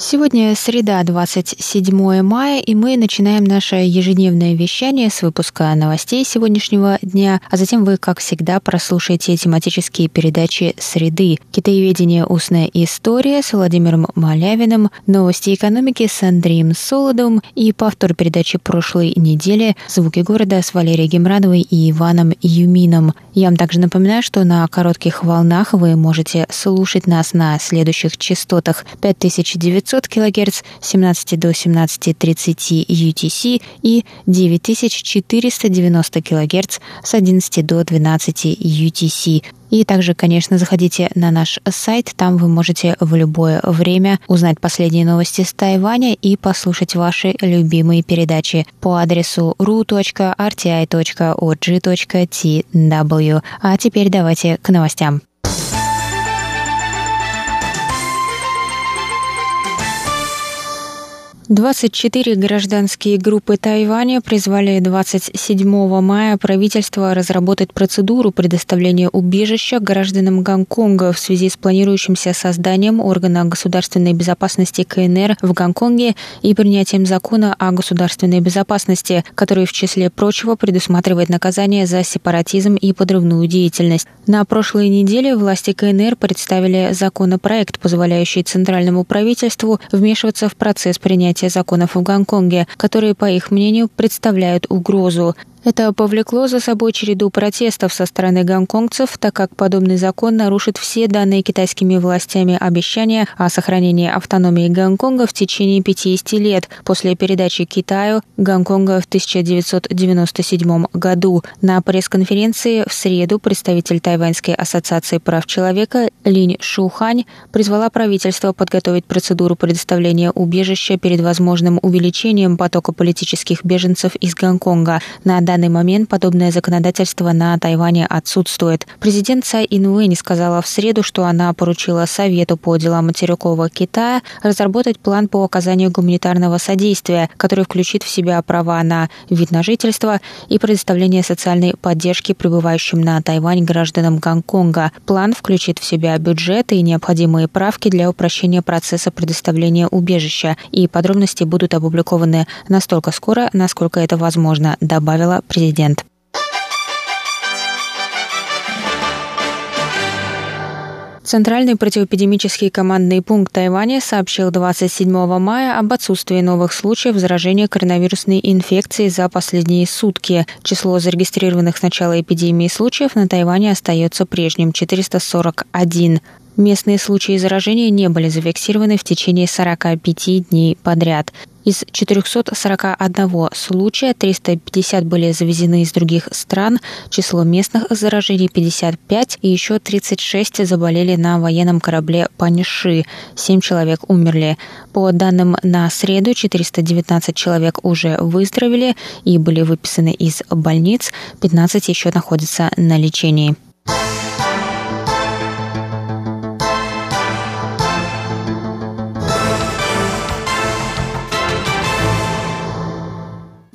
Сегодня среда, 27 мая, и мы начинаем наше ежедневное вещание с выпуска новостей сегодняшнего дня, а затем вы, как всегда, прослушаете тематические передачи «Среды», «Китаеведение. Устная история» с Владимиром Малявиным, «Новости экономики» с Андреем Солодовым и повтор передачи прошлой недели «Звуки города» с Валерией Гемрадовой и Иваном Юмином. Я вам также напоминаю, что на коротких волнах вы можете слушать нас на следующих частотах 5900 900 кГц 17 до 17.30 UTC и 9490 кГц с 11 до 12 UTC. И также, конечно, заходите на наш сайт, там вы можете в любое время узнать последние новости с Тайваня и послушать ваши любимые передачи по адресу ru.rti.org.tw. А теперь давайте к новостям. 24 гражданские группы Тайваня призвали 27 мая правительство разработать процедуру предоставления убежища гражданам Гонконга в связи с планирующимся созданием органа государственной безопасности КНР в Гонконге и принятием закона о государственной безопасности, который в числе прочего предусматривает наказание за сепаратизм и подрывную деятельность. На прошлой неделе власти КНР представили законопроект, позволяющий центральному правительству вмешиваться в процесс принятия принятия законов в Гонконге, которые, по их мнению, представляют угрозу. Это повлекло за собой череду протестов со стороны гонконгцев, так как подобный закон нарушит все данные китайскими властями обещания о сохранении автономии Гонконга в течение 50 лет после передачи Китаю Гонконга в 1997 году. На пресс-конференции в среду представитель Тайваньской ассоциации прав человека Линь Шухань призвала правительство подготовить процедуру предоставления убежища перед возможным увеличением потока политических беженцев из Гонконга. На данный момент подобное законодательство на Тайване отсутствует. Президент Цай Инуэнь сказала в среду, что она поручила Совету по делам материкового Китая разработать план по оказанию гуманитарного содействия, который включит в себя права на вид на жительство и предоставление социальной поддержки пребывающим на Тайвань гражданам Гонконга. План включит в себя бюджет и необходимые правки для упрощения процесса предоставления убежища, и подробности будут опубликованы настолько скоро, насколько это возможно, добавила президент. Центральный противоэпидемический командный пункт Тайваня сообщил 27 мая об отсутствии новых случаев заражения коронавирусной инфекцией за последние сутки. Число зарегистрированных с начала эпидемии случаев на Тайване остается прежним – 441. Местные случаи заражения не были зафиксированы в течение 45 дней подряд. Из 441 случая 350 были завезены из других стран, число местных заражений 55 и еще 36 заболели на военном корабле Паниши. 7 человек умерли. По данным на среду, 419 человек уже выздоровели и были выписаны из больниц, 15 еще находятся на лечении.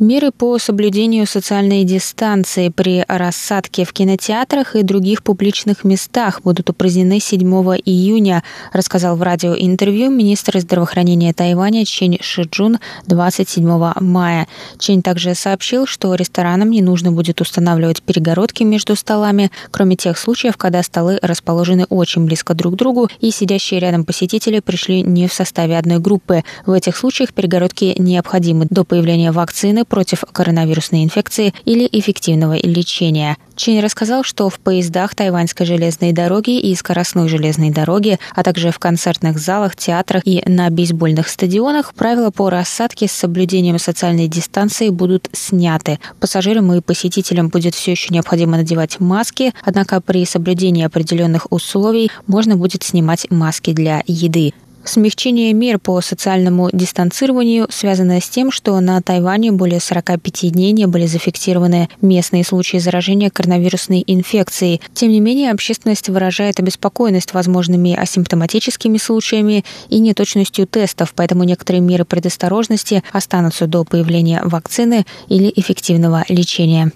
Меры по соблюдению социальной дистанции при рассадке в кинотеатрах и других публичных местах будут упразднены 7 июня, рассказал в радиоинтервью министр здравоохранения Тайваня Чень Шиджун 27 мая. Чень также сообщил, что ресторанам не нужно будет устанавливать перегородки между столами, кроме тех случаев, когда столы расположены очень близко друг к другу и сидящие рядом посетители пришли не в составе одной группы. В этих случаях перегородки необходимы до появления вакцины против коронавирусной инфекции или эффективного лечения. Чень рассказал, что в поездах тайваньской железной дороги и скоростной железной дороги, а также в концертных залах, театрах и на бейсбольных стадионах правила по рассадке с соблюдением социальной дистанции будут сняты. Пассажирам и посетителям будет все еще необходимо надевать маски, однако при соблюдении определенных условий можно будет снимать маски для еды. Смягчение мер по социальному дистанцированию связано с тем, что на Тайване более 45 дней не были зафиксированы местные случаи заражения коронавирусной инфекцией. Тем не менее, общественность выражает обеспокоенность возможными асимптоматическими случаями и неточностью тестов, поэтому некоторые меры предосторожности останутся до появления вакцины или эффективного лечения.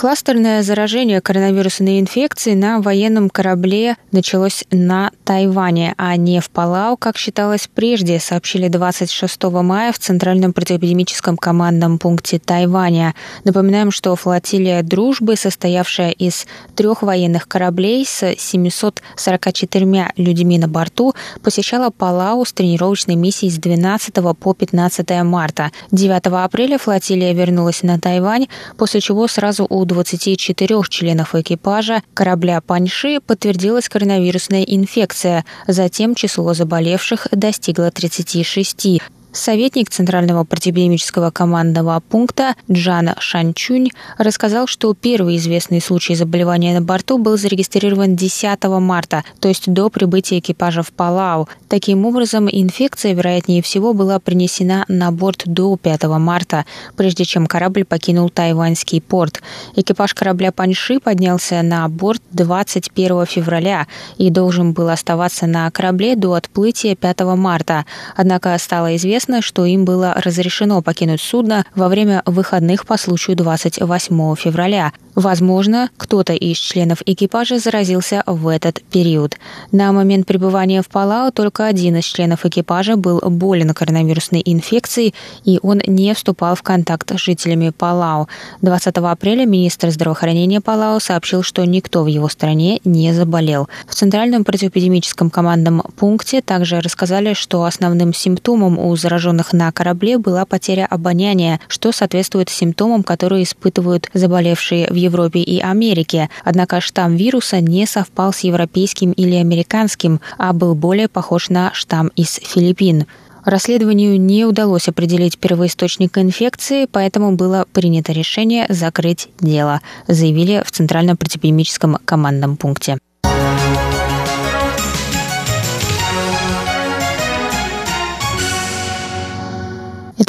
Кластерное заражение коронавирусной инфекцией на военном корабле началось на Тайване, а не в Палау, как считалось прежде, сообщили 26 мая в Центральном противоэпидемическом командном пункте Тайваня. Напоминаем, что флотилия «Дружбы», состоявшая из трех военных кораблей с 744 людьми на борту, посещала Палау с тренировочной миссией с 12 по 15 марта. 9 апреля флотилия вернулась на Тайвань, после чего сразу у 24 членов экипажа корабля «Паньши» подтвердилась коронавирусная инфекция. Затем число заболевших достигло 36. Советник Центрального противоэпидемического командного пункта Джана Шанчунь рассказал, что первый известный случай заболевания на борту был зарегистрирован 10 марта, то есть до прибытия экипажа в Палау. Таким образом, инфекция, вероятнее всего, была принесена на борт до 5 марта, прежде чем корабль покинул тайваньский порт. Экипаж корабля Паньши поднялся на борт 21 февраля и должен был оставаться на корабле до отплытия 5 марта. Однако стало известно, Известно, что им было разрешено покинуть судно во время выходных по случаю 28 февраля. Возможно, кто-то из членов экипажа заразился в этот период. На момент пребывания в Палау только один из членов экипажа был болен коронавирусной инфекцией, и он не вступал в контакт с жителями Палау. 20 апреля министр здравоохранения Палау сообщил, что никто в его стране не заболел. В Центральном противоэпидемическом командном пункте также рассказали, что основным симптомом у зараженных на корабле была потеря обоняния, что соответствует симптомам, которые испытывают заболевшие в Европе и Америке. Однако штамм вируса не совпал с европейским или американским, а был более похож на штамм из Филиппин. Расследованию не удалось определить первоисточник инфекции, поэтому было принято решение закрыть дело, заявили в Центральном противоэпидемическом командном пункте.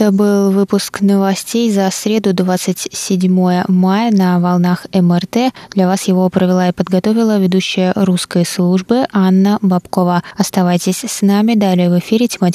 Это был выпуск новостей за среду 27 мая на волнах МРТ. Для вас его провела и подготовила ведущая русской службы Анна Бабкова. Оставайтесь с нами. Далее в эфире тематический